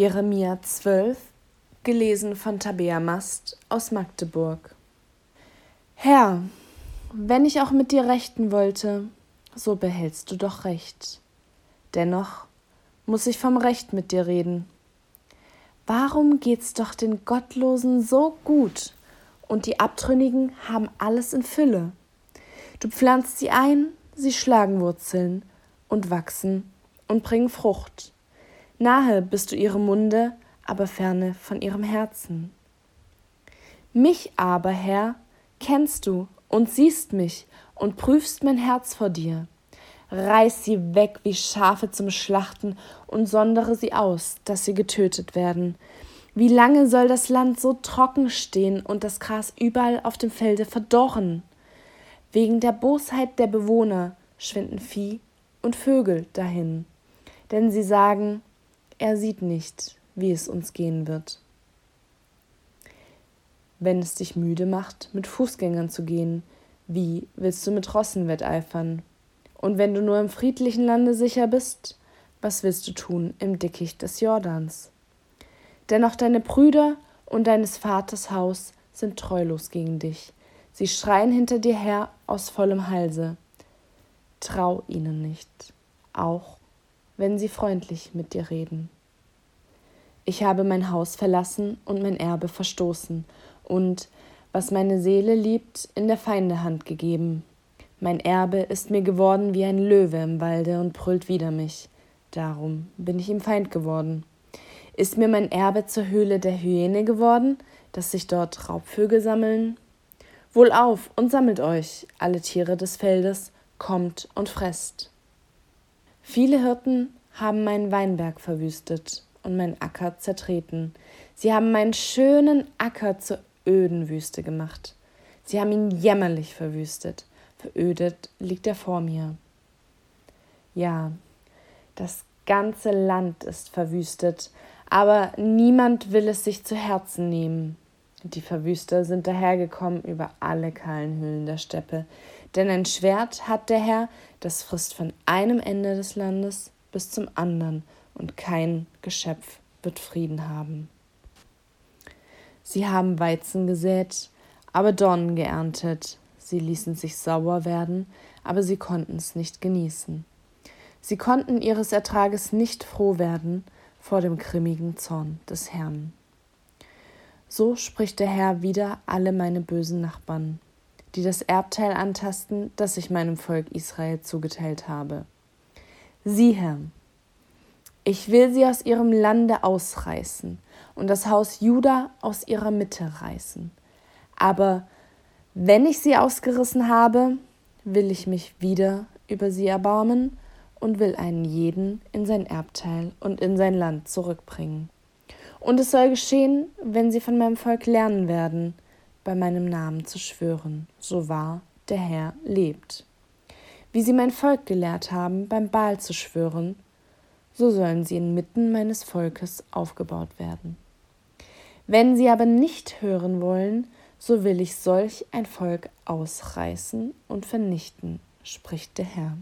Jeremia 12, gelesen von Tabea Mast aus Magdeburg. Herr, wenn ich auch mit dir rechten wollte, so behältst du doch Recht. Dennoch muss ich vom Recht mit dir reden. Warum geht's doch den Gottlosen so gut und die Abtrünnigen haben alles in Fülle? Du pflanzt sie ein, sie schlagen Wurzeln und wachsen und bringen Frucht. Nahe bist du ihrem Munde, aber ferne von ihrem Herzen. Mich aber, Herr, kennst du und siehst mich und prüfst mein Herz vor dir. Reiß sie weg wie Schafe zum Schlachten und sondere sie aus, dass sie getötet werden. Wie lange soll das Land so trocken stehen und das Gras überall auf dem Felde verdorren? Wegen der Bosheit der Bewohner schwinden Vieh und Vögel dahin, denn sie sagen, er sieht nicht, wie es uns gehen wird. Wenn es dich müde macht, mit Fußgängern zu gehen, wie willst du mit Rossen wetteifern? Und wenn du nur im friedlichen Lande sicher bist, was willst du tun im Dickicht des Jordans? Denn auch deine Brüder und deines Vaters Haus sind treulos gegen dich. Sie schreien hinter dir her aus vollem Halse. Trau ihnen nicht, auch wenn sie freundlich mit dir reden. Ich habe mein Haus verlassen und mein Erbe verstoßen und, was meine Seele liebt, in der Feinde Hand gegeben. Mein Erbe ist mir geworden wie ein Löwe im Walde und brüllt wider mich. Darum bin ich ihm Feind geworden. Ist mir mein Erbe zur Höhle der Hyäne geworden, dass sich dort Raubvögel sammeln? Wohlauf und sammelt euch, alle Tiere des Feldes, kommt und fresst. Viele Hirten haben meinen Weinberg verwüstet und meinen Acker zertreten. Sie haben meinen schönen Acker zur öden Wüste gemacht. Sie haben ihn jämmerlich verwüstet. Verödet liegt er vor mir. Ja, das ganze Land ist verwüstet, aber niemand will es sich zu Herzen nehmen. Die Verwüster sind dahergekommen über alle kahlen Höhlen der Steppe, denn ein Schwert hat der Herr, das frisst von einem Ende des Landes bis zum anderen, und kein Geschöpf wird Frieden haben. Sie haben Weizen gesät, aber Dornen geerntet. Sie ließen sich sauer werden, aber sie konnten es nicht genießen. Sie konnten ihres Ertrages nicht froh werden vor dem grimmigen Zorn des Herrn. So spricht der Herr wieder alle meine bösen Nachbarn, die das Erbteil antasten, das ich meinem Volk Israel zugeteilt habe. Sieh, Herr, ich will sie aus ihrem Lande ausreißen und das Haus Juda aus ihrer Mitte reißen. Aber wenn ich sie ausgerissen habe, will ich mich wieder über sie erbarmen und will einen jeden in sein Erbteil und in sein Land zurückbringen. Und es soll geschehen, wenn sie von meinem Volk lernen werden, bei meinem Namen zu schwören, so wahr der Herr lebt. Wie sie mein Volk gelehrt haben, beim Baal zu schwören, so sollen sie inmitten meines Volkes aufgebaut werden. Wenn sie aber nicht hören wollen, so will ich solch ein Volk ausreißen und vernichten, spricht der Herr.